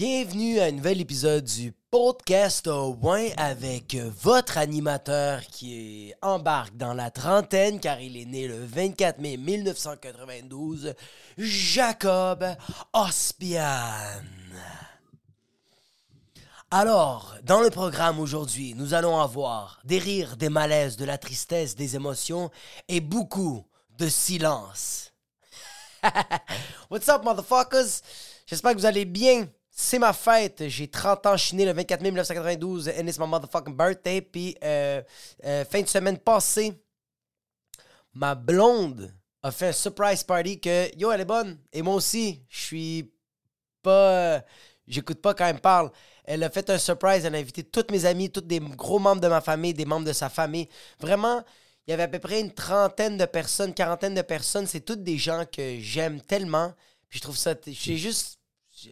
Bienvenue à un nouvel épisode du podcast au avec votre animateur qui embarque dans la trentaine car il est né le 24 mai 1992, Jacob Ospian. Alors, dans le programme aujourd'hui, nous allons avoir des rires, des malaises, de la tristesse, des émotions et beaucoup de silence. What's up, motherfuckers? J'espère que vous allez bien. C'est ma fête. J'ai 30 ans. Je suis le 24 mai 1992. And it's my motherfucking birthday. Puis, euh, euh, fin de semaine passée, ma blonde a fait un surprise party que, yo, elle est bonne. Et moi aussi, je suis pas. J'écoute pas quand elle me parle. Elle a fait un surprise. Elle a invité toutes mes amis, tous des gros membres de ma famille, des membres de sa famille. Vraiment, il y avait à peu près une trentaine de personnes, quarantaine de personnes. C'est toutes des gens que j'aime tellement. Puis je trouve ça. J'ai juste.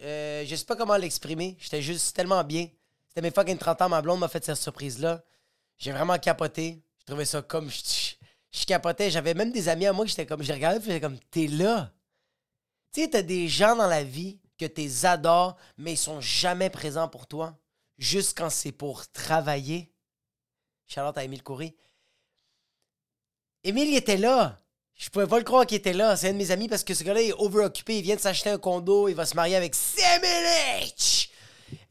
Euh, je sais pas comment l'exprimer. J'étais juste tellement bien. C'était mes fucking 30 ans. Ma blonde m'a fait cette surprise-là. J'ai vraiment capoté. Je trouvais ça comme. Je, capotais. J'avais même des amis à moi que j'étais comme. Je regardais, j'étais comme. T'es là. Tu sais, t'as des gens dans la vie que t'es adores, mais ils sont jamais présents pour toi. Juste quand c'est pour travailler. Charlotte à Émile Coury. Émile, il était là. Je pouvais pas le croire qu'il était là. C'est un de mes amis parce que ce gars-là est overoccupé. Il vient de s'acheter un condo. Il va se marier avec Samuel H.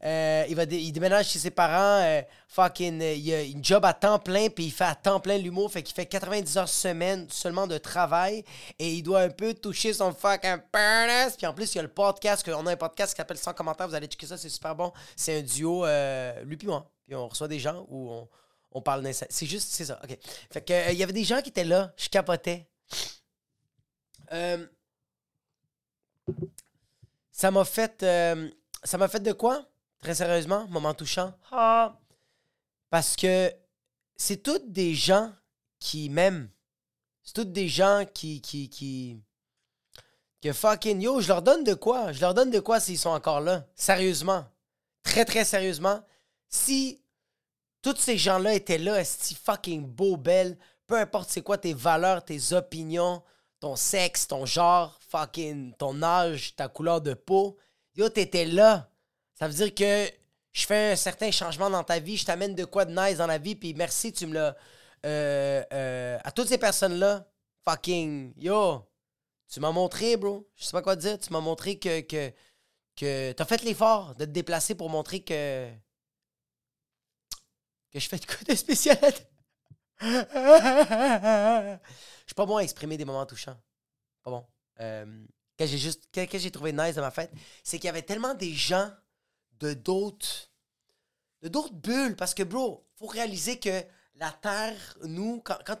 Euh, il, va il déménage chez ses parents. euh, fucking, euh, il a une job à temps plein. Puis il fait à temps plein l'humour. Fait qu'il fait 90 heures semaine seulement de travail. Et il doit un peu toucher son fucking penis. Puis en plus, il y a le podcast. on a un podcast qui s'appelle Sans commentaire. Vous allez checker ça. C'est super bon. C'est un duo, lui puis moi. Puis on reçoit des gens où on, on parle d'un. C'est juste, c'est ça. OK. Fait que, il y avait des gens qui étaient là. Je capotais. Euh, ça m'a fait. euh, ça m'a fait de quoi? Très sérieusement, moment touchant. Ah. Parce que c'est toutes des gens qui m'aiment. C'est toutes des gens qui. qui, qui que fucking yo, je leur donne de quoi? Je leur donne de quoi s'ils sont encore là? Sérieusement. Très, très sérieusement. Si tous ces gens-là étaient là, est fucking beau, belle, peu importe c'est quoi tes valeurs, tes opinions, ton sexe, ton genre, fucking ton âge, ta couleur de peau, yo, t'étais là. Ça veut dire que je fais un certain changement dans ta vie, je t'amène de quoi de nice dans la vie, puis merci, tu me l'as. euh, euh, à toutes ces personnes-là, fucking, yo, tu m'as montré, bro, je sais pas quoi dire, tu m'as montré que, que, que t'as fait l'effort de te déplacer pour montrer que. que je fais de quoi de spécial. Je suis pas bon à exprimer des moments touchants. Pas bon. Euh, que j'ai. Que, j'ai trouvé nice de ma fête, c'est qu'il y avait tellement des gens de d'autres. de d'autres bulles. Parce que, bro, faut réaliser que la Terre, nous, quand, quand,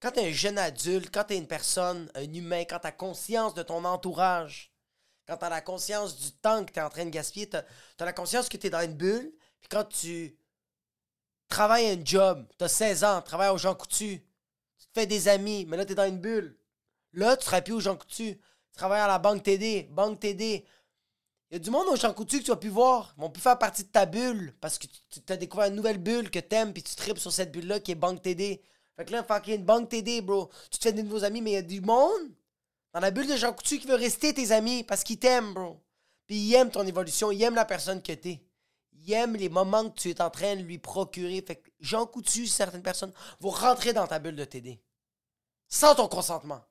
quand t'es un jeune adulte, quand t'es une personne, un humain, quand t'as conscience de ton entourage, quand t'as la conscience du temps que t'es en train de gaspiller, t'as as la conscience que t'es dans une bulle, puis quand tu travailles un job, t'as 16 ans, travailles aux gens coutus, tu te fais des amis, mais là t'es dans une bulle. Là, tu seras plus aux gens coutus. Tu travailles à la banque TD, banque TD. Il y a du monde aux gens coutus que tu vas plus voir. Ils vont plus faire partie de ta bulle parce que tu as découvert une nouvelle bulle que t'aimes puis tu tripes sur cette bulle-là qui est banque TD. Fait que là, fucking banque TD, bro. Tu te fais des nouveaux amis, mais il y a du monde dans la bulle de Jean Coutu qui veut rester tes amis parce qu'ils t'aiment, bro. Puis ils aiment ton évolution, ils aiment la personne que t'es. Ils aiment les moments que tu es en train de lui procurer. Fait que Jean certaines personnes vont rentrer dans ta bulle de TD. Sans ton consentement.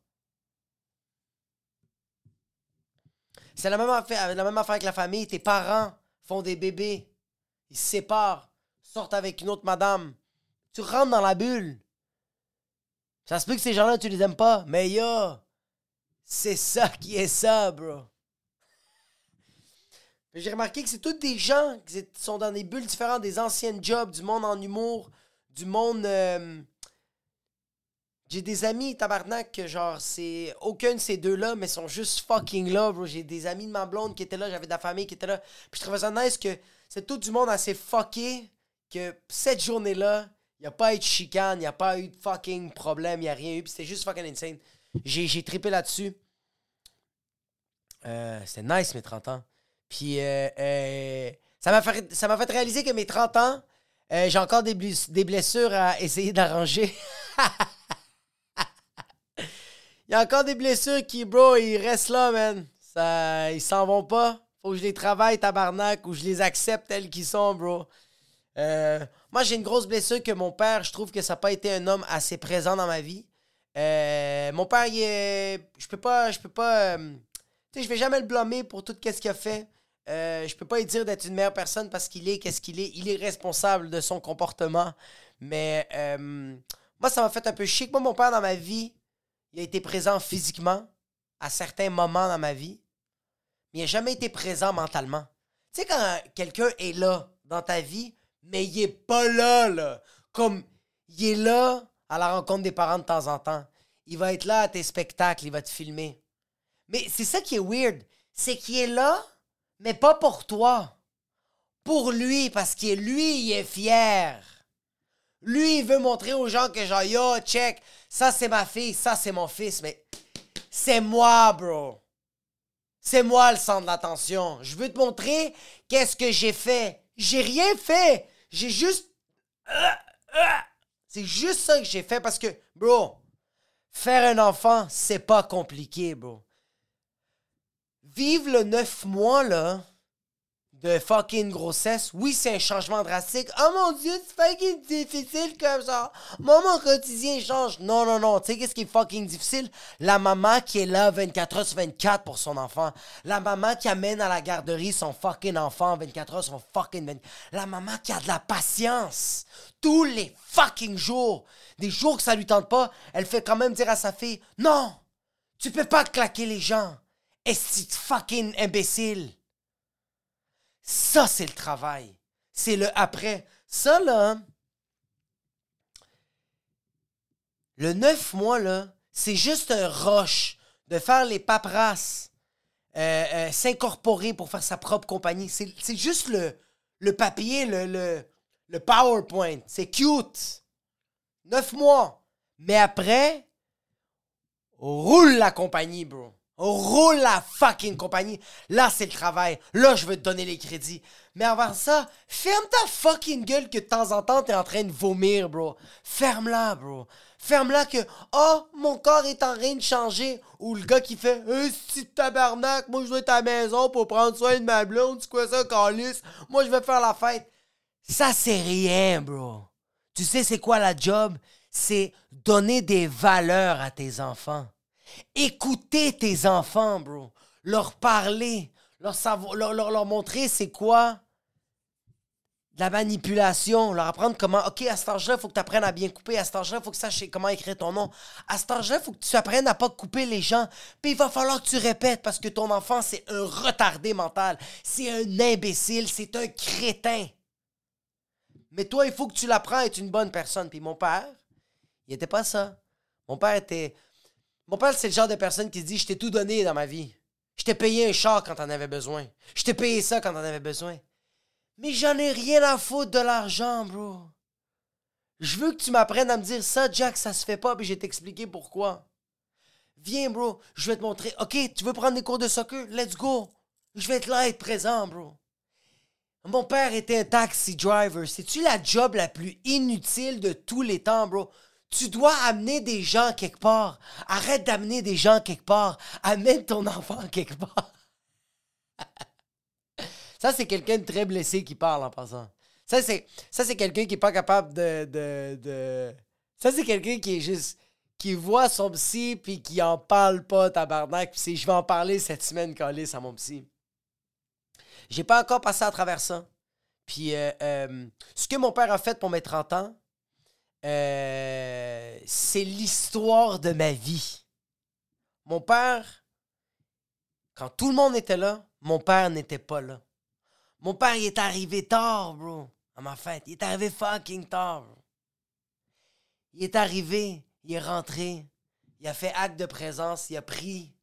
C'est la même affaire, la même affaire avec la famille. Tes parents font des bébés. Ils se séparent. Sortent avec une autre madame. Tu rentres dans la bulle. Ça se peut que ces gens-là, tu les aimes pas. Mais yo, c'est ça qui est ça, bro. J'ai remarqué que c'est tous des gens qui sont dans des bulles différentes, des anciennes jobs, du monde en humour, du monde. euh, J'ai des amis, tabarnak, que genre, c'est. Aucun de ces deux-là, mais sont juste fucking là, bro. J'ai des amis de ma blonde qui étaient là, j'avais de la famille qui était là. Puis je trouvais ça nice que c'est tout du monde assez fucké que cette journée-là, il a pas eu de chicane, il a pas eu de fucking problème, il a rien eu. Puis c'était juste fucking insane. J'ai, j'ai trippé là-dessus. Euh, c'était nice mes 30 ans. Puis euh, euh, ça, m'a fait, fait réaliser que mes 30 ans, euh, j'ai encore des, bless- des blessures à essayer d'arranger. Il y a encore des blessures qui, bro, ils restent là, man. Ça, ils s'en vont pas. Faut que je les travaille, tabarnak, ou je les accepte tels qu'ils sont, bro. Euh, moi, j'ai une grosse blessure que mon père, je trouve que ça n'a pas été un homme assez présent dans ma vie. Mon père, il est. Je peux pas. Je peux pas. Tu sais, je vais jamais le blâmer pour tout ce qu'il a fait. Je peux pas lui dire d'être une meilleure personne parce qu'il est qu'est-ce qu'il est. Il est responsable de son comportement. Mais moi, ça m'a fait un peu chic. Moi, mon père, dans ma vie, il a été présent physiquement à certains moments dans ma vie, mais il n'a jamais été présent mentalement. Tu sais, quand quelqu'un est là dans ta vie, mais il est pas là, là. Comme, il est là à la rencontre des parents de temps en temps. Il va être là à tes spectacles, il va te filmer. Mais c'est ça qui est weird. C'est qu'il est là, mais pas pour toi. Pour lui, parce que lui, il est fier. Lui, il veut montrer aux gens que genre, yo, check, ça c'est ma fille, ça c'est mon fils, mais c'est moi, bro. C'est moi le centre de l'attention. Je veux te montrer qu'est-ce que j'ai fait. J'ai rien fait. J'ai juste. C'est juste ça que j'ai fait parce que, bro, faire un enfant, c'est pas compliqué, bro. Vivre le neuf mois, là, de fucking grossesse, oui, c'est un changement drastique. Oh mon dieu, c'est fucking difficile comme ça. Moi, mon quotidien change. Non, non, non. Tu sais, qu'est-ce qui est fucking difficile? La maman qui est là 24 heures sur 24 pour son enfant. La maman qui amène à la garderie son fucking enfant 24 heures sur fucking 24. La maman qui a de la patience. Tous les fucking jours. Des jours que ça lui tente pas, elle fait quand même dire à sa fille, non, tu peux pas claquer les gens. Est-ce fucking imbécile? Ça, c'est le travail. C'est le après. Ça, là, le neuf mois, là, c'est juste un roche de faire les paperasses, euh, euh, s'incorporer pour faire sa propre compagnie. C'est juste le, le papier, le, le, le PowerPoint. C'est cute. Neuf mois. Mais après, roule la compagnie, bro. Roule la fucking compagnie. Là, c'est le travail. Là, je veux te donner les crédits. Mais avant ça, ferme ta fucking gueule que de temps en temps, t'es en train de vomir, bro. Ferme-la, bro. Ferme-la que, oh, mon corps est en train de changer. Ou le gars qui fait, eh, si tabarnak, moi, je dois être à la maison pour prendre soin de ma blonde. C'est quoi ça, Carlis? Moi, je vais faire la fête. Ça, c'est rien, bro. Tu sais, c'est quoi la job? C'est donner des valeurs à tes enfants. Écouter tes enfants, bro. Leur parler. Leur, savoir, leur, montrer c'est quoi la manipulation, leur apprendre comment, OK, à cet âge-là, il faut que tu apprennes à bien couper. À cet âge-là, il faut que tu saches comment écrire ton nom. À cet âge-là, il faut que tu apprennes à pas couper les gens. Puis il va falloir que tu répètes parce que ton enfant, c'est un retardé mental. C'est un imbécile. C'est un crétin. Mais toi, il faut que tu l'apprends à être une bonne personne. Puis mon père, il était pas ça. Mon père était mon père, c'est le genre de personne qui dit Je t'ai tout donné dans ma vie. Je t'ai payé un char quand t'en avais besoin. Je t'ai payé ça quand t'en avais besoin. Mais j'en ai rien à foutre de l'argent, bro. Je veux que tu m'apprennes à me dire ça, Jack, ça se fait pas, puis je vais t'expliquer pourquoi. Viens, bro, je vais te montrer. Ok, tu veux prendre des cours de soccer? Let's go. Je vais être là, être présent, bro. Mon père était un taxi driver. C'est-tu la job la plus inutile de tous les temps, bro? Tu dois amener des gens quelque part. Arrête d'amener des gens quelque part. Amène ton enfant quelque part. ça, c'est quelqu'un de très blessé qui parle en passant. Ça, c'est, ça, c'est quelqu'un qui n'est pas capable de, de, Ça, c'est quelqu'un qui est juste... Qui voit son psy puis qui en parle pas, tabarnak. Puis je vais en parler cette semaine, Calis, à mon psy. J'ai pas encore passé à travers ça. Puis euh, euh, ce que mon père a fait pour mes 30 ans, euh, c'est l'histoire de ma vie. Mon père, quand tout le monde était là, mon père n'était pas là. Mon père, il est arrivé tard, bro, à ma fête. Il est arrivé fucking tard. Il est arrivé, il est rentré, il a fait acte de présence, il a pris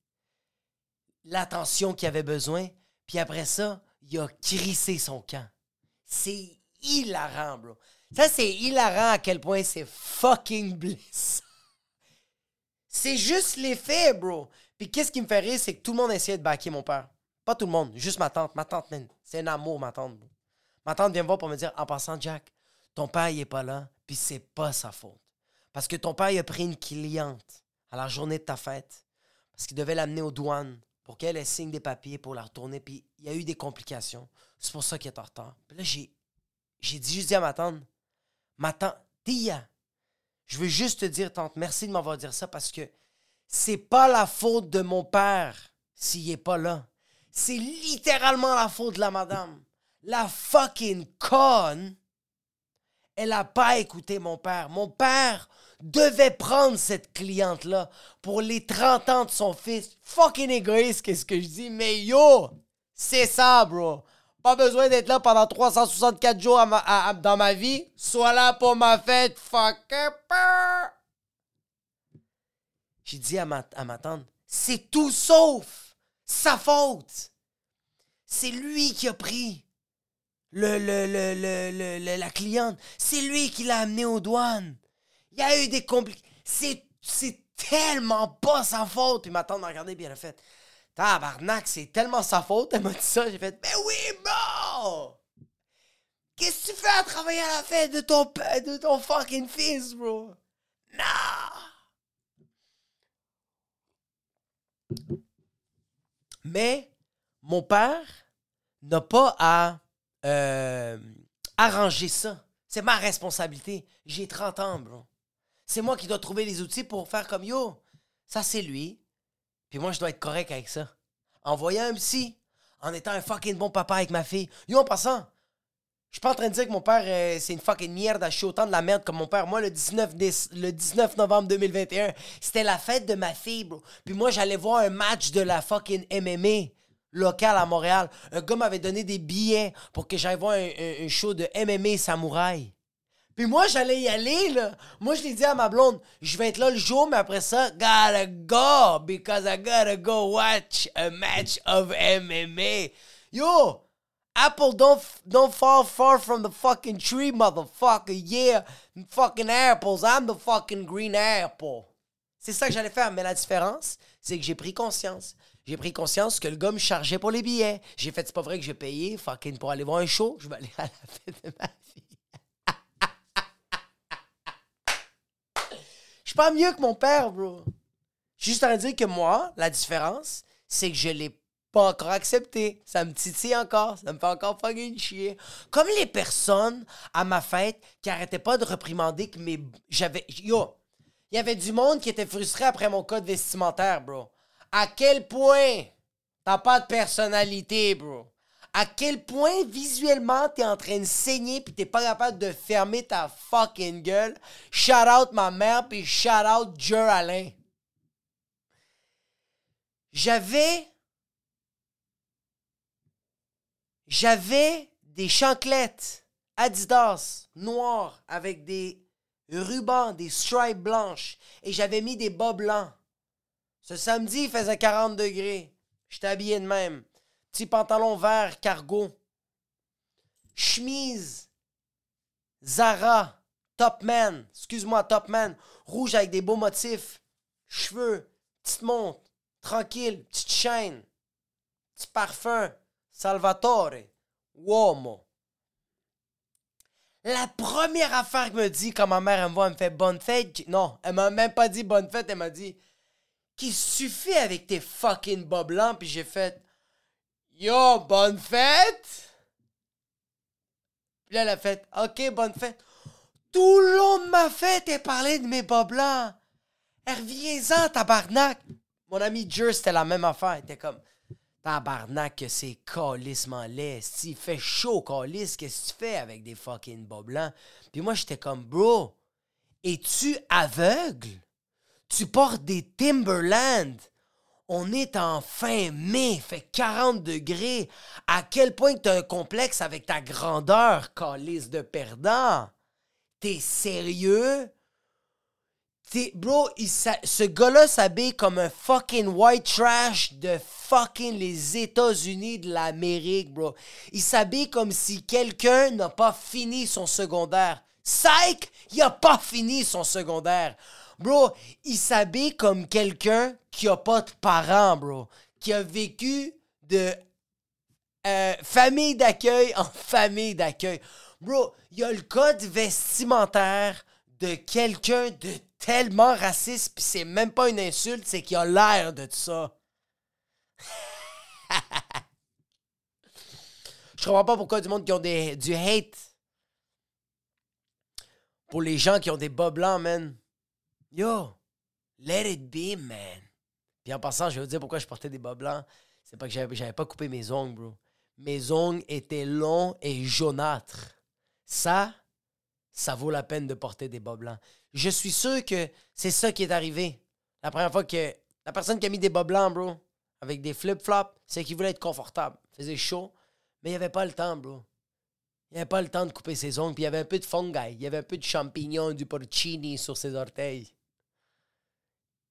l'attention qu'il avait besoin, puis après ça, il a crissé son camp. C'est hilarant, bro. Ça, c'est hilarant à quel point c'est fucking bliss. C'est juste l'effet, bro. Puis qu'est-ce qui me fait rire, c'est que tout le monde essayait de baquer mon père. Pas tout le monde, juste ma tante. Ma tante, c'est un amour, ma tante. Ma tante vient me voir pour me dire, en passant, Jack, ton père, il est pas là, puis c'est pas sa faute. Parce que ton père, il a pris une cliente à la journée de ta fête. Parce qu'il devait l'amener aux douanes pour qu'elle elle signe des papiers pour la retourner. Puis il y a eu des complications. C'est pour ça qu'il est en retard. Puis là, j'ai, j'ai dit, juste à ma tante, ma tante, Tia, je veux juste te dire, tante, merci de m'avoir dit ça parce que c'est pas la faute de mon père s'il est pas là. C'est littéralement la faute de la madame. La fucking conne, elle a pas écouté mon père. Mon père devait prendre cette cliente-là pour les 30 ans de son fils. Fucking égoïste, qu'est-ce que je dis? Mais yo, c'est ça, bro. Pas besoin d'être là pendant 364 jours dans ma vie. Sois là pour ma fête, fucker. J'ai dit à ma, à ma tante, c'est tout sauf sa faute. C'est lui qui a pris le, le, le, le la cliente. C'est lui qui l'a amené aux douanes. Il y a eu des complications. C'est tellement pas sa faute. Et ma tante m'a regardé bien elle a fait Tabarnak, c'est tellement sa faute. Elle m'a dit ça. J'ai fait Mais oui, bro! Qu'est-ce que tu fais à travailler à la fête de ton, de ton fucking fils, bro? Non! Mais mon père n'a pas à euh, arranger ça. C'est ma responsabilité. J'ai 30 ans, bro. C'est moi qui dois trouver les outils pour faire comme yo. Ça, c'est lui. Puis moi, je dois être correct avec ça. En voyant un psy, en étant un fucking bon papa avec ma fille. Yo, en passant, je suis pas en train de dire que mon père, euh, c'est une fucking merde, je suis autant de la merde comme mon père. Moi, le 19, le 19 novembre 2021, c'était la fête de ma fille, bro. Puis moi, j'allais voir un match de la fucking MMA locale à Montréal. Un gars m'avait donné des billets pour que j'aille voir un, un show de MMA samouraï. Puis moi, j'allais y aller, là. Moi, je l'ai dit à ma blonde, je vais être là le jour, mais après ça, gotta go, because I gotta go watch a match of MMA. Yo, Apple don't, don't fall far from the fucking tree, motherfucker. Yeah, fucking apples. I'm the fucking green apple. C'est ça que j'allais faire. Mais la différence, c'est que j'ai pris conscience. J'ai pris conscience que le gars me chargeait pour les billets. J'ai fait, c'est pas vrai que j'ai payé fucking pour aller voir un show. Je vais aller à la fête de ma fille. pas mieux que mon père, bro. Juste à dire que moi, la différence, c'est que je l'ai pas encore accepté. Ça me titille encore. Ça me fait encore fucking chier. Comme les personnes à ma fête qui arrêtaient pas de reprimander que mes. J'avais. Yo! Il y avait du monde qui était frustré après mon code vestimentaire, bro. À quel point t'as pas de personnalité, bro? À quel point visuellement t'es en train de saigner puis t'es pas capable de fermer ta fucking gueule. Shout out ma mère puis shout out Jer Alain. J'avais des chanclettes Adidas noires avec des rubans, des stripes blanches et j'avais mis des bas blancs. Ce samedi, il faisait 40 degrés. J'étais habillé de même. Petit pantalon vert cargo. Chemise. Zara. Topman. Excuse-moi, Topman. Rouge avec des beaux motifs. Cheveux. Petite montre. Tranquille. Petite chaîne. Petit parfum. Salvatore. Uomo. La première affaire que me dit quand ma mère me voit, elle me fait bonne fête. Non, elle m'a même pas dit bonne fête, elle m'a dit qu'il suffit avec tes fucking bas blancs. Puis j'ai fait Yo, bonne fête! Puis là, elle a fait Ok, bonne fête. Tout le long de ma fête, elle parlait de mes bas blancs. Reviens-en, tabarnak! Mon ami Jer, c'était la même affaire. Il était comme Tabarnak, que c'est calissement laid. S'il fait chaud, calice, qu'est-ce que tu fais avec des fucking bas blancs? Puis moi, j'étais comme Bro, es-tu aveugle? Tu portes des Timberland on est en fin mai, fait 40 degrés. À quel point tu as un complexe avec ta grandeur, calice de perdant? T'es sérieux? T'es, bro, ce gars-là s'habille comme un fucking white trash de fucking les États-Unis de l'Amérique, bro. Il s'habille comme si quelqu'un n'a pas fini son secondaire. Psych, il a pas fini son secondaire. Bro, il s'habille comme quelqu'un qui a pas de parents, bro. Qui a vécu de euh, famille d'accueil en famille d'accueil. Bro, il y a le code vestimentaire de quelqu'un de tellement raciste, puis c'est même pas une insulte, c'est qu'il a l'air de ça. Je comprends pas pourquoi du monde qui ont des, du hate pour les gens qui ont des bas blancs, man. Yo, let it be, man. Puis en passant, je vais vous dire pourquoi je portais des bas blancs. C'est pas que j'avais, pas coupé mes ongles, bro. Mes ongles étaient longs et jaunâtres. Ça, ça vaut la peine de porter des bas blancs. Je suis sûr que c'est ça qui est arrivé. La première fois que la personne qui a mis des bas blancs, bro, avec des flip-flops, c'est qu'il voulait être confortable. Il faisait chaud, mais il n'y avait pas le temps, bro. Il n'y avait pas le temps de couper ses ongles, puis il y avait un peu de fungi, il y avait un peu de champignons, du porcini sur ses orteils.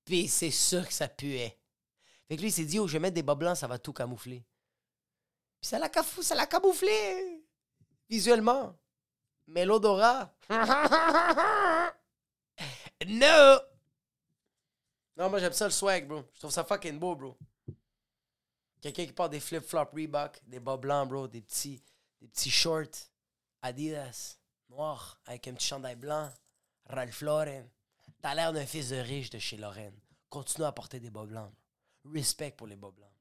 Puis c'est sûr que ça puait. Fait que lui, il s'est dit, oh, je vais mettre des bas blancs, ça va tout camoufler. Puis ça l'a, ça l'a camouflé visuellement. Mais l'odorat. no! Non, moi j'aime ça le swag, bro. Je trouve ça fucking beau, bro. Quelqu'un qui porte des flip-flops Reebok, des bas blancs, bro, des petits, des petits shorts Adidas, noirs, avec un petit chandail blanc, Ralph Lauren. T'as l'air d'un fils de riche de chez Lauren. Continue à porter des bas blancs. Respect pour les bas blancs.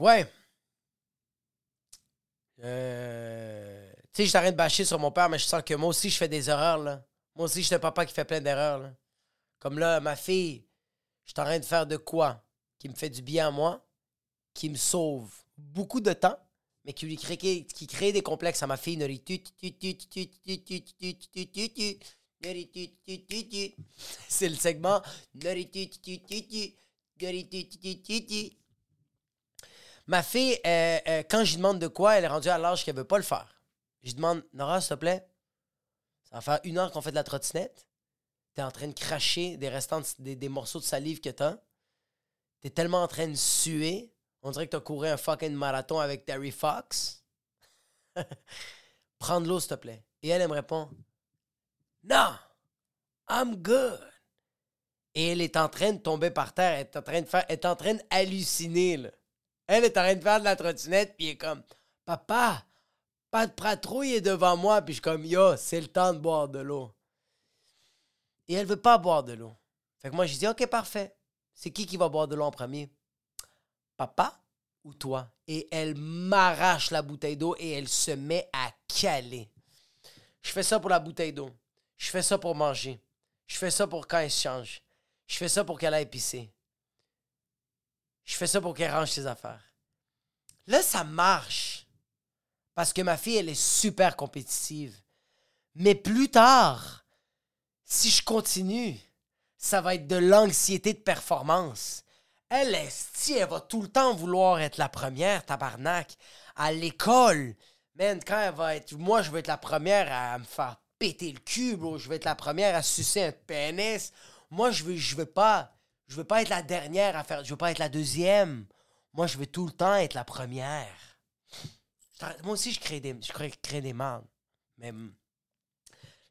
Ouais. Euh, tu sais, je t'arrête de bâcher sur mon père, mais je sens que moi aussi, je fais des erreurs, là. Moi aussi, je suis un papa qui fait plein d'erreurs, là. Comme là, ma fille, je suis en train de faire de quoi qui me fait du bien à moi, qui me sauve beaucoup de temps, mais qui lui crée, qui des complexes à ma fille. C'est le segment. Ma fille, euh, euh, quand je lui demande de quoi, elle est rendue à l'âge qu'elle veut pas le faire. Je lui demande, Nora, s'il te plaît, ça va faire une heure qu'on fait de la trottinette. Tu es en train de cracher des restants, des, morceaux de salive que tu as. Tu es tellement en train de suer. On dirait que tu as couru un fucking marathon avec Terry Fox. Prends de l'eau, s'il te plaît. Et elle, elle me répond, Non, I'm good. Et elle est en train de tomber par terre. Elle est en train de faire, elle est en train d'halluciner. Elle est en train de faire de la trottinette, puis elle est comme Papa, pas de patrouille devant moi, puis je suis comme Yo, c'est le temps de boire de l'eau. Et elle veut pas boire de l'eau. Fait que moi, je dis Ok, parfait. C'est qui qui va boire de l'eau en premier? Papa ou toi? Et elle m'arrache la bouteille d'eau et elle se met à caler. Je fais ça pour la bouteille d'eau. Je fais ça pour manger. Je fais ça pour quand elle se change. Je fais ça pour qu'elle aille pisser. Je fais ça pour qu'elle range ses affaires. Là, ça marche. Parce que ma fille, elle est super compétitive. Mais plus tard, si je continue, ça va être de l'anxiété de performance. Elle, est, elle va tout le temps vouloir être la première, tabarnak. À l'école, man, quand elle va être. Moi, je veux être la première à me faire péter le cul, bro. Je veux être la première à sucer un pénis. Moi, je veux, je veux pas. Je veux pas être la dernière à faire. Je veux pas être la deuxième. Moi, je veux tout le temps être la première. Moi aussi, je crée des, je crée. Mais hmm,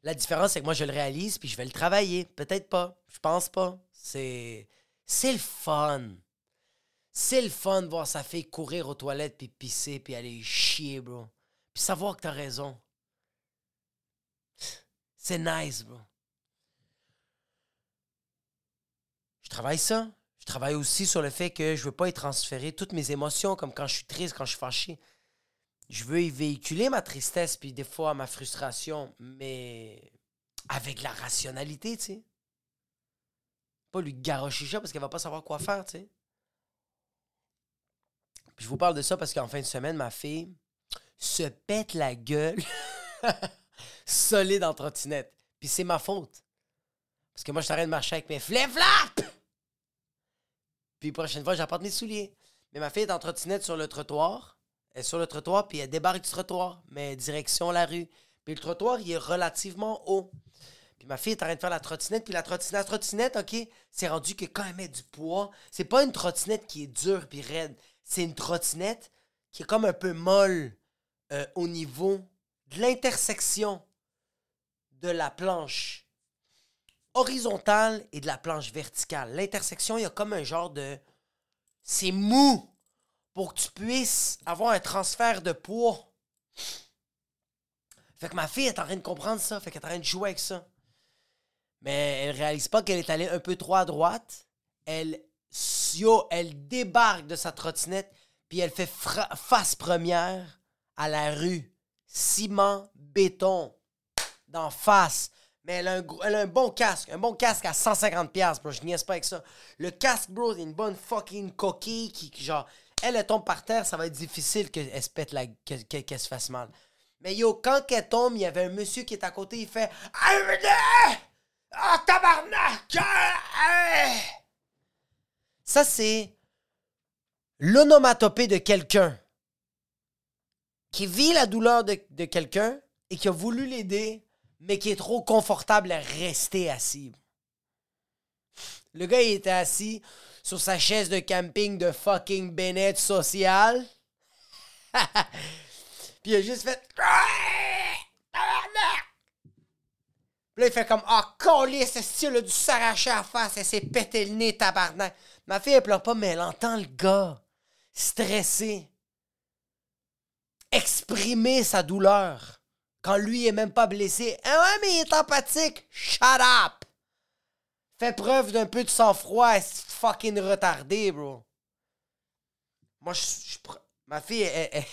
la différence, c'est que moi, je le réalise puis je vais le travailler. Peut-être pas. Je pense pas. C'est. C'est le fun. C'est le fun de voir sa fille courir aux toilettes puis pisser puis aller chier, bro. Puis savoir que t'as raison. C'est nice, bro. travaille ça. Je travaille aussi sur le fait que je veux pas y transférer toutes mes émotions, comme quand je suis triste, quand je suis fâché. Je veux y véhiculer ma tristesse, puis des fois ma frustration, mais avec la rationalité, tu sais. Pas lui garocher ça parce qu'elle va pas savoir quoi faire, tu sais. Puis je vous parle de ça parce qu'en fin de semaine, ma fille se pète la gueule solide en trottinette. Puis c'est ma faute. Parce que moi, je t'arrête de marcher avec mes flip-flops! Puis prochaine fois, j'apporte mes souliers. Mais ma fille est en trottinette sur le trottoir. Elle est sur le trottoir, puis elle débarque du trottoir, mais direction la rue. Puis le trottoir, il est relativement haut. Puis ma fille est en train de faire la trottinette, puis la trottinette, la trottinette, OK, c'est rendu que quand elle met du poids, c'est pas une trottinette qui est dure puis raide. C'est une trottinette qui est comme un peu molle euh, au niveau de l'intersection de la planche horizontale et de la planche verticale. L'intersection, il y a comme un genre de... C'est mou pour que tu puisses avoir un transfert de poids. Fait que ma fille est en train de comprendre ça, fait qu'elle est en train de jouer avec ça. Mais elle réalise pas qu'elle est allée un peu trop à droite. Elle, yo, elle débarque de sa trottinette, puis elle fait face première à la rue. Ciment, béton, d'en face. Mais elle a, un, bon casque. Un bon casque à 150$, bro. Je niaise pas avec ça. Le casque, bro, c'est une bonne fucking coquille qui, genre, elle, elle tombe par terre, ça va être difficile qu'elle se la, qu'elle se fasse mal. Mais yo, quand elle tombe, il y avait un monsieur qui est à côté, il fait Ah, tabarnak! Ça, c'est l'onomatopée de quelqu'un qui vit la douleur de, de quelqu'un et qui a voulu l'aider mais qui est trop confortable à rester assis. Le gars, il était assis sur sa chaise de camping de fucking Bennett social. Puis il a juste fait. Puis là, il fait comme Ah, oh, ce style dû s'arracher à face, elle s'est pété le nez, tabarnak. Ma fille, elle pleure pas, mais elle entend le gars stressé exprimer sa douleur quand lui est même pas blessé. Ah ouais, mais il est empathique. Shut up! Fais preuve d'un peu de sang-froid, c'est fucking retardé, bro. Moi, je. ma fille, elle, elle,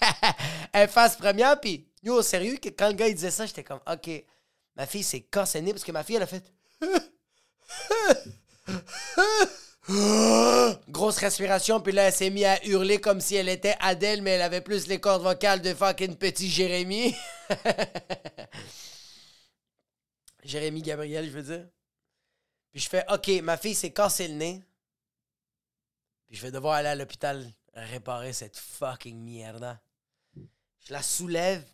elle face première, puis, yo, sérieux, quand le gars il disait ça, j'étais comme, ok. Ma fille s'est cassée parce que ma fille, elle a fait. Grosse respiration, puis là, elle s'est mise à hurler comme si elle était Adèle, mais elle avait plus les cordes vocales de fucking petit Jérémy. Jérémy Gabriel, je veux dire. Puis je fais, OK, ma fille s'est cassé le nez. Puis je vais devoir aller à l'hôpital réparer cette fucking merde. Je la soulève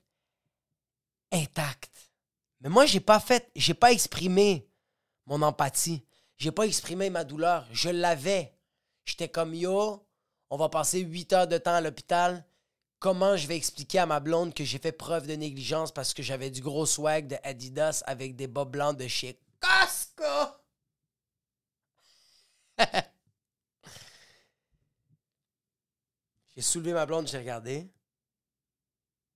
intacte. Mais moi, j'ai pas fait, j'ai pas exprimé mon empathie. J'ai pas exprimé ma douleur. Je l'avais. J'étais comme yo, on va passer huit heures de temps à l'hôpital. Comment je vais expliquer à ma blonde que j'ai fait preuve de négligence parce que j'avais du gros swag de Adidas avec des bas blancs de chez Costco? j'ai soulevé ma blonde, j'ai regardé.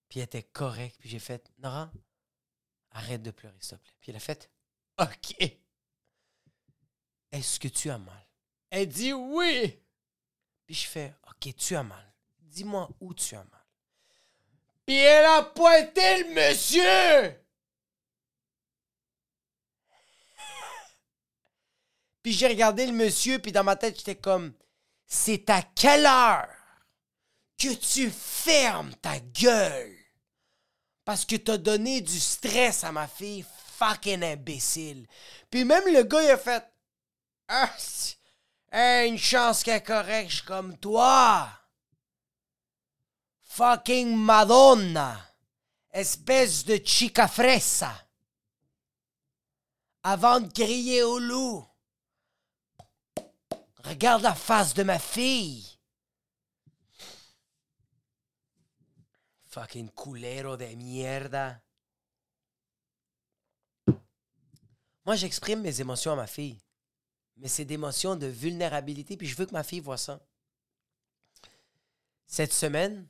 Puis elle était correcte. Puis j'ai fait, Nora, arrête de pleurer, s'il te plaît. Puis elle a fait, OK. Est-ce que tu as mal? Elle dit oui. Puis je fais, OK, tu as mal. Dis-moi où tu as mal. Puis elle a pointé le monsieur. Puis j'ai regardé le monsieur, puis dans ma tête, j'étais comme, c'est à quelle heure que tu fermes ta gueule? Parce que t'as donné du stress à ma fille, fucking imbécile. Puis même le gars, il a fait, ah, une chance qu'elle correcte comme toi. Fucking Madonna. Espèce de chica fressa. Avant de crier au loup. Regarde la face de ma fille. Fucking culero de mierda. Moi, j'exprime mes émotions à ma fille mais c'est d'émotions de vulnérabilité, puis je veux que ma fille voit ça. Cette semaine,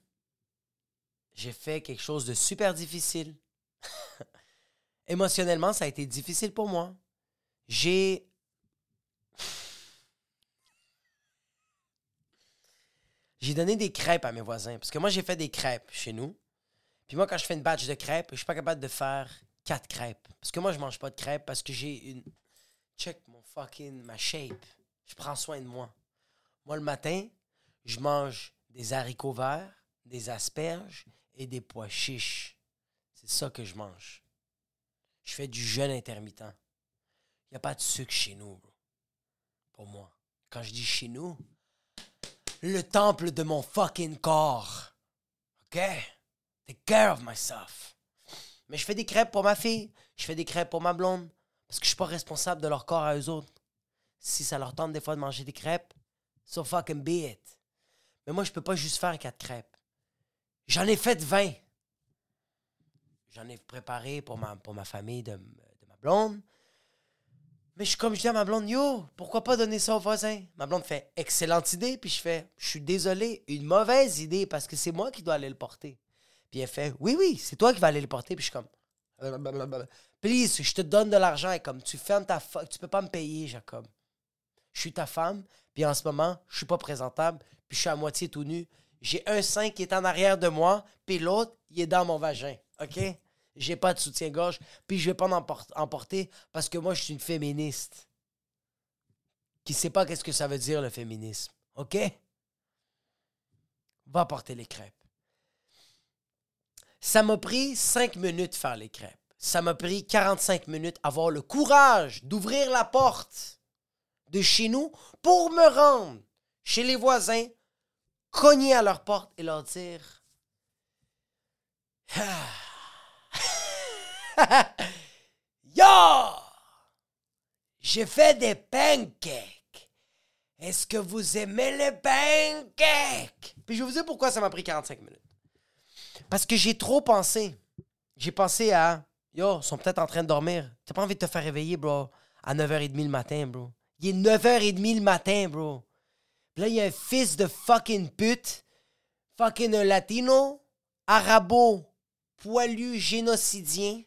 j'ai fait quelque chose de super difficile. Émotionnellement, ça a été difficile pour moi. J'ai... J'ai donné des crêpes à mes voisins, parce que moi, j'ai fait des crêpes chez nous. Puis moi, quand je fais une batch de crêpes, je suis pas capable de faire quatre crêpes. Parce que moi, je mange pas de crêpes parce que j'ai une check mon fucking, ma shape. Je prends soin de moi. Moi, le matin, je mange des haricots verts, des asperges et des pois chiches. C'est ça que je mange. Je fais du jeûne intermittent. Il n'y a pas de sucre chez nous, bro. Pour moi. Quand je dis chez nous, le temple de mon fucking corps. OK? Take care of myself. Mais je fais des crêpes pour ma fille. Je fais des crêpes pour ma blonde. Parce que je suis pas responsable de leur corps à eux autres. Si ça leur tente des fois de manger des crêpes, so fucking be it. Mais moi, je peux pas juste faire quatre crêpes. J'en ai fait 20. J'en ai préparé pour ma, famille de, de ma blonde. Mais je comme je dis à ma blonde, yo, pourquoi pas donner ça aux voisins? Ma blonde fait excellente idée, puis je fais, je suis désolé, une mauvaise idée parce que c'est moi qui dois aller le porter. Puis elle fait, oui, oui, c'est toi qui vas aller le porter. Puis je suis comme, Please, je te donne de l'argent. Et comme tu fermes ta fuck, tu peux pas me payer, Jacob. Je suis ta femme, puis en ce moment, je suis pas présentable, puis je suis à moitié tout nu. J'ai un sein qui est en arrière de moi, puis l'autre, il est dans mon vagin. OK? J'ai pas de soutien-gorge, puis je vais pas en emporter parce que moi, je suis une féministe qui sait pas qu'est-ce que ça veut dire le féminisme. OK? Va porter les crêpes. Ça m'a pris cinq minutes faire les crêpes. Ça m'a pris 45 minutes avoir le courage d'ouvrir la porte de chez nous pour me rendre chez les voisins, cogner à leur porte et leur dire Yo! J'ai fait des pancakes. Est-ce que vous aimez les pancakes? Puis je vais vous dire pourquoi ça m'a pris 45 minutes. Parce que j'ai trop pensé. J'ai pensé à Yo, ils sont peut-être en train de dormir. T'as pas envie de te faire réveiller, bro, à 9h30 le matin, bro. Il est 9h30 le matin, bro. Puis là, il y a un fils de fucking pute, fucking latino, arabo, poilu, génocidien,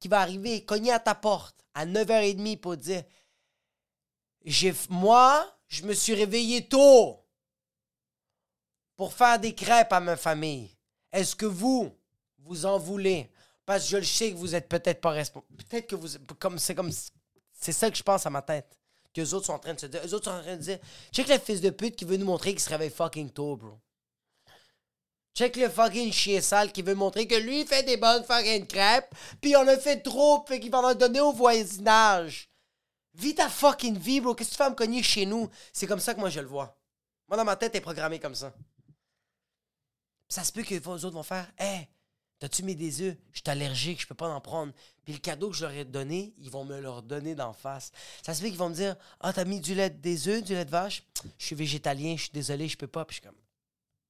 qui va arriver, cogner à ta porte à 9h30 pour dire j'ai, Moi, je me suis réveillé tôt pour faire des crêpes à ma famille. Est-ce que vous, vous en voulez? Parce que je le sais que vous êtes peut-être pas responsable. Peut-être que vous. Comme, c'est comme. C'est ça que je pense à ma tête. Que les autres sont en train de se dire. Les autres sont en train de dire. Check le fils de pute qui veut nous montrer qu'il se réveille fucking tôt, bro. Check le fucking chien sale qui veut montrer que lui fait des bonnes fucking crêpes, puis on a fait trop, puis qu'il va en donner au voisinage. Vis ta fucking vie, bro. Qu'est-ce que tu fais à me cogner chez nous? C'est comme ça que moi je le vois. Moi, dans ma tête, est programmé comme ça. Ça se peut que les autres vont faire Hey, T'as-tu mis des œufs? Je suis allergique, je peux pas en prendre. Puis le cadeau que je leur ai donné, ils vont me le donner d'en face. Ça se fait qu'ils vont me dire Ah, t'as mis du lait, des œufs, du lait de vache? Je suis végétalien, je suis désolé, je peux pas. Puis je suis comme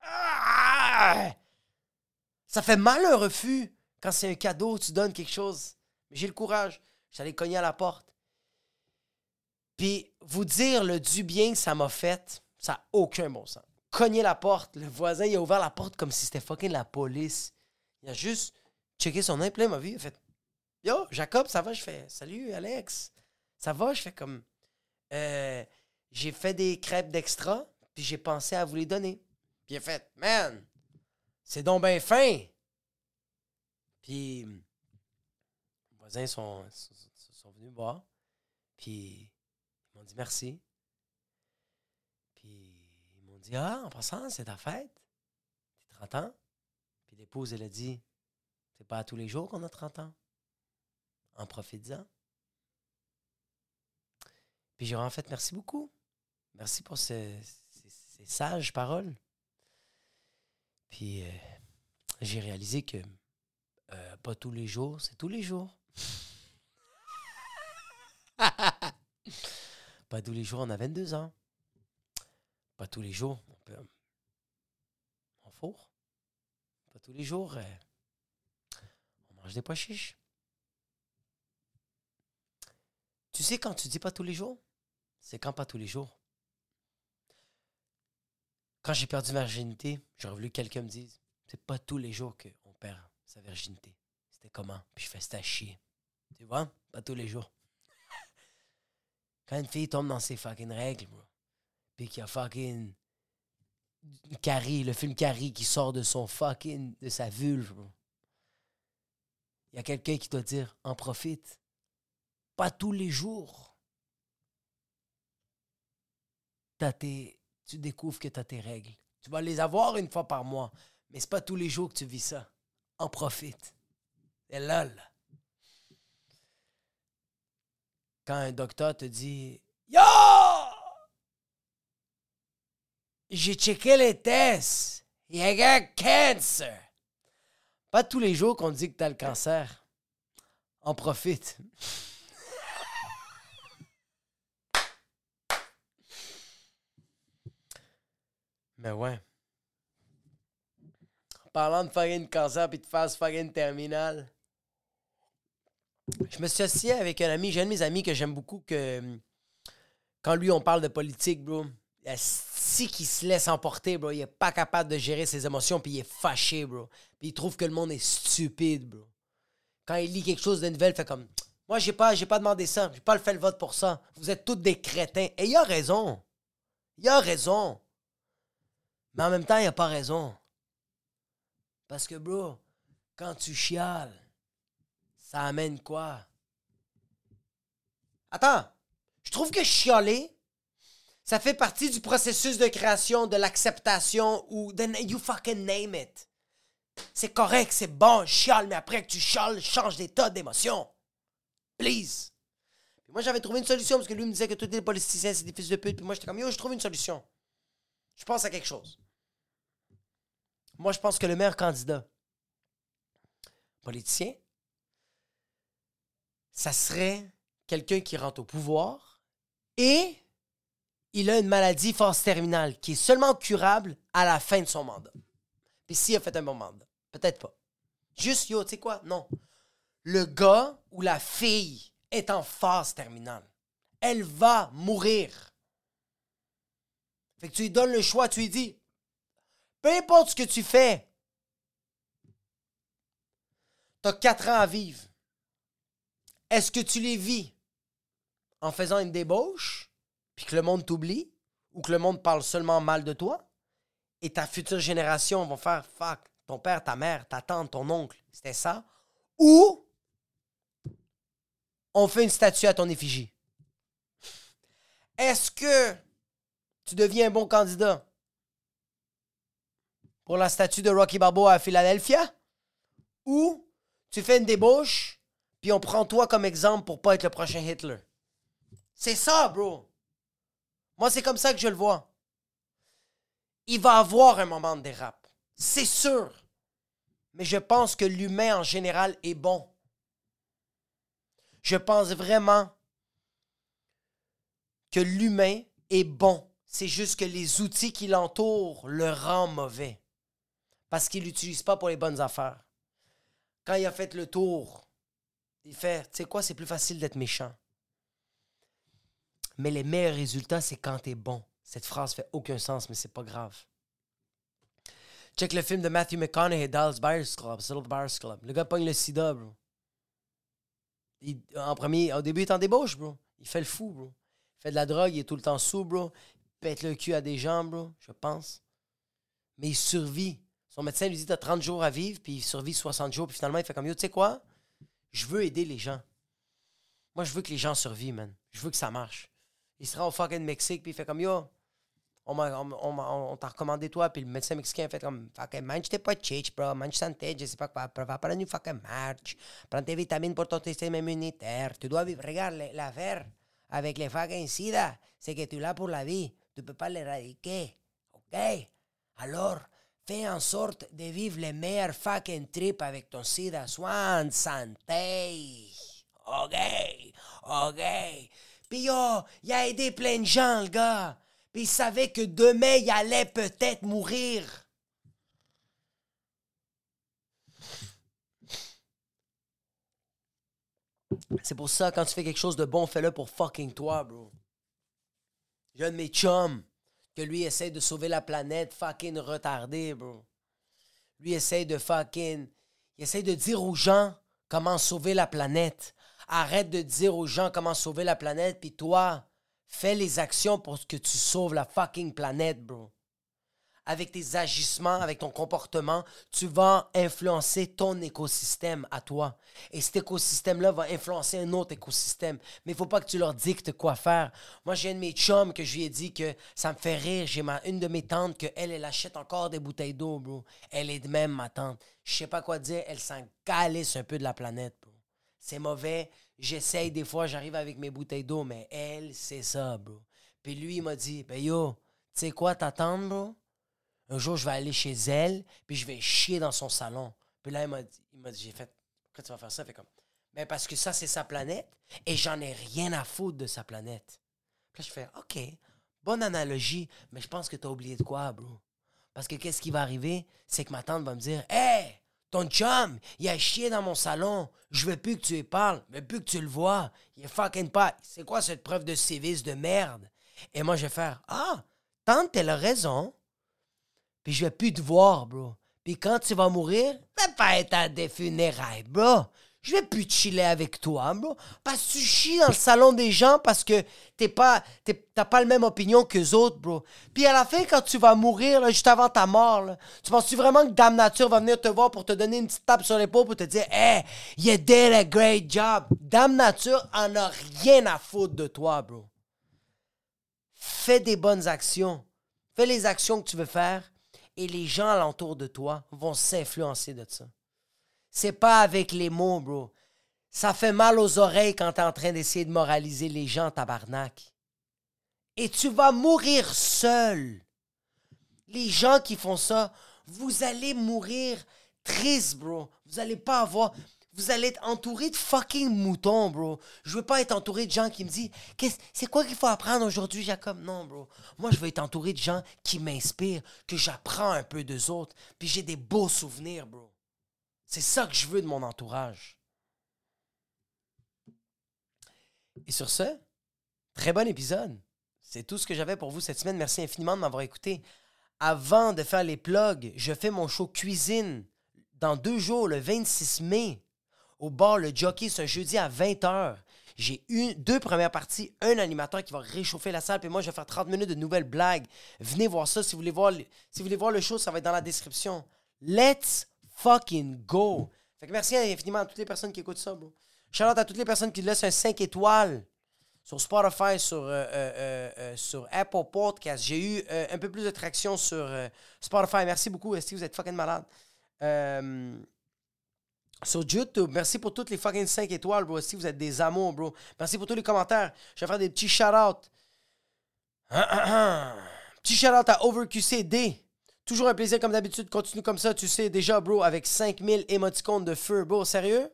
ah! Ça fait mal un refus quand c'est un cadeau, tu donnes quelque chose. Mais j'ai le courage. J'allais cogner à la porte. Puis vous dire le du bien que ça m'a fait, ça n'a aucun bon sens. Cogner la porte, le voisin il a ouvert la porte comme si c'était fucking la police. Il a juste checké son nom, plein ma vie. Il a fait Yo, Jacob, ça va? Je fais Salut, Alex. Ça va? Je fais comme euh, J'ai fait des crêpes d'extra, puis j'ai pensé à vous les donner. Puis il a fait Man, c'est donc bien fin. Puis les voisins sont, sont, venus voir, puis ils m'ont dit merci. Puis ils m'ont dit Ah, en passant, c'est ta fête. T'es 30 ans. Puis l'épouse, elle a dit C'est pas à tous les jours qu'on a 30 ans. En profitant. Puis j'ai en fait merci beaucoup. Merci pour ces, sages paroles. Puis euh, j'ai réalisé que euh, pas tous les jours, c'est tous les jours. pas tous les jours, on a 22 ans. Pas tous les jours, on peut. En four. Pas tous les jours. Euh, on mange des pois chiches. Tu sais, quand tu dis pas tous les jours, c'est quand pas tous les jours? Quand j'ai perdu ma virginité, j'aurais voulu que quelqu'un me dise c'est pas tous les jours qu'on perd sa virginité. C'était comment? Puis je fais c'était chier. Tu vois? Pas tous les jours. Quand une fille tombe dans ses fucking règles, puis qu'il y a fucking Carrie, le film Carrie qui sort de son fucking, de sa vulve. Il y a quelqu'un qui doit dire, en profite. Pas tous les jours. Tu découvres que tu as tes règles. Tu vas les avoir une fois par mois, mais c'est pas tous les jours que tu vis ça. En profite. Et là, là. Quand un docteur te dit Yo! J'ai checké les tests. Il y a un cancer. Pas tous les jours qu'on dit que tu as le cancer. En profite. Mais ouais. En parlant de faire une cancer puis de faire une terminale. Je me suis assis avec un ami, j'ai un de mes amis que j'aime beaucoup, que quand lui on parle de politique, bro, si qui se laisse emporter, bro. Il est pas capable de gérer ses émotions, puis il est fâché, bro. Puis il trouve que le monde est stupide, bro. quand il lit quelque chose de nouvelle, fait comme Moi, j'ai pas, j'ai pas demandé ça, j'ai pas fait le vote pour ça. Vous êtes tous des crétins. Et il a raison. Il a raison. Mais en même temps, il a pas raison. Parce que, bro, quand tu chiales, ça amène quoi? Attends, je trouve que chialer, ça fait partie du processus de création, de l'acceptation ou de you fucking name it. C'est correct, c'est bon, chiale, mais après que tu chiales, change d'état d'émotion. Please. moi, j'avais trouvé une solution parce que lui me disait que tous les politiciens, c'est des fils de pute. Puis moi, j'étais comme, yo, je trouve une solution. Je pense à quelque chose. Moi, je pense que le meilleur candidat politicien, ça serait quelqu'un qui rentre au pouvoir et il a une maladie force terminale qui est seulement curable à la fin de son mandat. Puis s'il a fait un bon mandat. Peut-être pas. Juste, yo, tu sais quoi? Non. Le gars ou la fille est en phase terminale. Elle va mourir. Fait que tu lui donnes le choix, tu lui dis, peu importe ce que tu fais, tu as quatre ans à vivre. Est-ce que tu les vis en faisant une débauche, puis que le monde t'oublie, ou que le monde parle seulement mal de toi, et ta future génération vont faire fuck, ton père, ta mère, ta tante, ton oncle, c'était ça, ou on fait une statue à ton effigie. Est-ce que tu deviens un bon candidat pour la statue de Rocky Balboa à Philadelphia? Ou tu fais une débauche, puis on prend toi comme exemple pour pas être le prochain Hitler? C'est ça, bro. Moi, c'est comme ça que je le vois. Il va avoir un moment de dérap. C'est sûr. Mais je pense que l'humain en général est bon. Je pense vraiment que l'humain est bon. C'est juste que les outils qui l'entourent le rendent mauvais. Parce qu'il l'utilise pas pour les bonnes affaires. Quand il a fait le tour, il fait, tu sais quoi, c'est plus facile d'être méchant. Mais les meilleurs résultats, c'est quand tu es bon. Cette phrase fait aucun sens, mais c'est pas grave. Check le film de Matthew McConaughey, Dallas Buyers Club, Buyers Club. Le gars pogne le sida, bro. en premier, au début, il est en débauche, bro. Il fait le fou, bro. Il fait de la drogue, il est tout le temps sous, bro. Pète le cul à des gens, bro, je pense. Mais il survit. Son médecin lui dit T'as 30 jours à vivre, puis il survit 60 jours, puis finalement, il fait comme Yo, tu sais quoi? Je veux aider les gens. Moi, je veux que les gens survivent, man. Je veux que ça marche. Il sera au fucking Mexique, puis il fait comme Yo, on, t'a recommandé toi, puis le médecin mexicain fait comme, fucking mange tes pas chiche, bro, mange santé, je sais pas quoi, va prendre une fucking marche, prends tes vitamines pour ton système immunitaire, tu dois vivre, regarde, l'affaire avec les fucking sida, c'est que tu l'as pour la vie, tu peux pas l'éradiquer, ok? Alors, fais en sorte de vivre les meilleurs fucking trips avec ton sida, sois en santé, ok? Ok? Puis yo, il a aidé plein de gens, le gars. Puis il savait que demain, il allait peut-être mourir. C'est pour ça, quand tu fais quelque chose de bon, fais-le pour fucking toi, bro. J'ai un de mes chums que lui essaie de sauver la planète, fucking retardé, bro. Lui essaie de fucking. Il essaie de dire aux gens comment sauver la planète. Arrête de dire aux gens comment sauver la planète, puis toi, Fais les actions pour que tu sauves la fucking planète, bro. Avec tes agissements, avec ton comportement, tu vas influencer ton écosystème à toi. Et cet écosystème-là va influencer un autre écosystème. Mais il faut pas que tu leur dictes quoi faire. Moi, j'ai une de mes chums que je lui ai dit que ça me fait rire. J'ai ma, une de mes tantes que elle, elle achète encore des bouteilles d'eau, bro. Elle est de même, ma tante. Je sais pas quoi dire. Elle s'en calisse un peu de la planète, bro. C'est mauvais. J'essaye des fois, j'arrive avec mes bouteilles d'eau, mais elle, c'est ça, bro. Puis lui, il m'a dit, ben yo, tu sais quoi t'attendre, bro? Un jour, je vais aller chez elle, puis je vais chier dans son salon. Puis là, il m'a dit, dit j'ai fait, pourquoi tu vas faire ça? Fait comme, ben parce que ça, c'est sa planète, et j'en ai rien à foutre de sa planète. Puis là, je fais, OK, bonne analogie, mais je pense que t'as oublié de quoi, bro? Parce que qu'est-ce qui va arriver? C'est que ma tante va me dire, hey, ton chum, il a chié dans mon salon. Je veux plus que tu lui parles. Je veux plus que tu le vois. Il est fucking pas. C'est quoi cette preuve de sévice de merde? Et moi, je vais faire Ah, tante, elle a raison. Je vais plus te voir, bro. Puis quand tu vas mourir, ça va pas être à des funérailles, bro. je vais plus chiller avec toi, bro. Parce que tu chies dans le salon des gens parce que t'es pas, t'as pas la même opinion que autres, bro. Puis à la fin, quand tu vas mourir, juste avant ta mort, tu penses-tu vraiment que Dame Nature va venir te voir pour te donner une petite tape sur l'épaule pour te dire, hey, you did a great job. Dame Nature en a rien à foutre de toi, bro. Fais des bonnes actions. Fais les actions que tu veux faire et les gens alentour de toi vont s'influencer de ça. C'est pas avec les mots, bro. Ça fait mal aux oreilles quand t'es en train d'essayer de moraliser les gens, tabarnak. Et tu vas mourir seul. Les gens qui font ça, vous allez mourir triste, bro. Vous allez pas avoir. Vous allez être entouré de fucking moutons, bro. Je veux pas être entouré de gens qui me disent C'est quoi qu'il faut apprendre aujourd'hui, Jacob Non, bro. Moi, je veux être entouré de gens qui m'inspirent, que j'apprends un peu d'eux autres. Puis j'ai des beaux souvenirs, bro. C'est ça que je veux de mon entourage. Et sur ce, très bon épisode. C'est tout ce que j'avais pour vous cette semaine. Merci infiniment de m'avoir écouté. Avant de faire les plugs, je fais mon show cuisine dans deux jours, le 26 mai, au bar Le Jockey, ce jeudi à 20h. J'ai eu deux premières parties, un animateur qui va réchauffer la salle, puis moi je vais faire 30 minutes de nouvelles blagues. Venez voir ça si vous voulez voir, si vous voulez voir le show, ça va être dans la description. Let's fucking go. Fait que merci infiniment à toutes les personnes qui écoutent ça, bro. Shout out à toutes les personnes qui laissent un 5 étoiles sur Spotify, sur, euh, euh, euh, sur Apple Podcast. J'ai eu un peu plus de traction sur Spotify. Merci beaucoup, Esti, vous êtes fucking malade? Sur YouTube, merci pour toutes les fucking 5 étoiles, bro. Esti, vous êtes des amours, bro. Merci pour tous les commentaires. Je vais faire des petits shout-outs. Petit shout-out à OverQCD. Toujours un plaisir comme d'habitude. Continue comme ça, tu sais déjà, bro, avec 5000 émoticônes de feu. Bro, sérieux?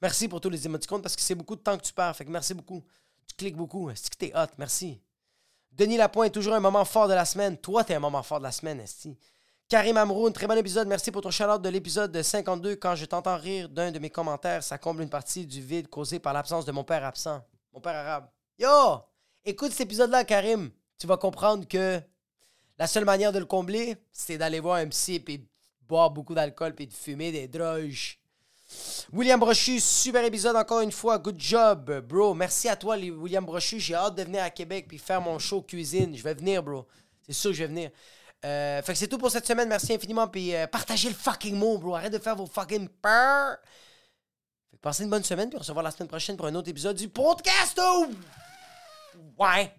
Merci pour tous les émoticônes parce que c'est beaucoup de temps que tu perds. Fait que merci beaucoup. Tu cliques beaucoup. Est-ce que t'es hot? Merci. Denis Lapointe, toujours un moment fort de la semaine. Toi, t'es un moment fort de la semaine, Esti. Karim Amroun, très bon épisode. Merci pour ton shout de l'épisode 52. Quand je t'entends rire d'un de mes commentaires, ça comble une partie du vide causé par l'absence de mon père absent. Mon père arabe. Yo! Écoute cet épisode-là, Karim. Tu vas comprendre que la seule manière de le combler, c'est d'aller voir un psy et boire beaucoup d'alcool et de fumer des droges. William Brochu, super épisode encore une fois. Good job, bro. Merci à toi, William Brochu. J'ai hâte de venir à Québec puis faire mon show cuisine. Je vais venir, bro. C'est sûr que je vais venir. Euh, fait que c'est tout pour cette semaine. Merci infiniment. Puis euh, partagez le fucking mot, bro. Arrête de faire vos fucking peurs. Fait passez une bonne semaine. Puis on se revoit la semaine prochaine pour un autre épisode du podcast. Ouais.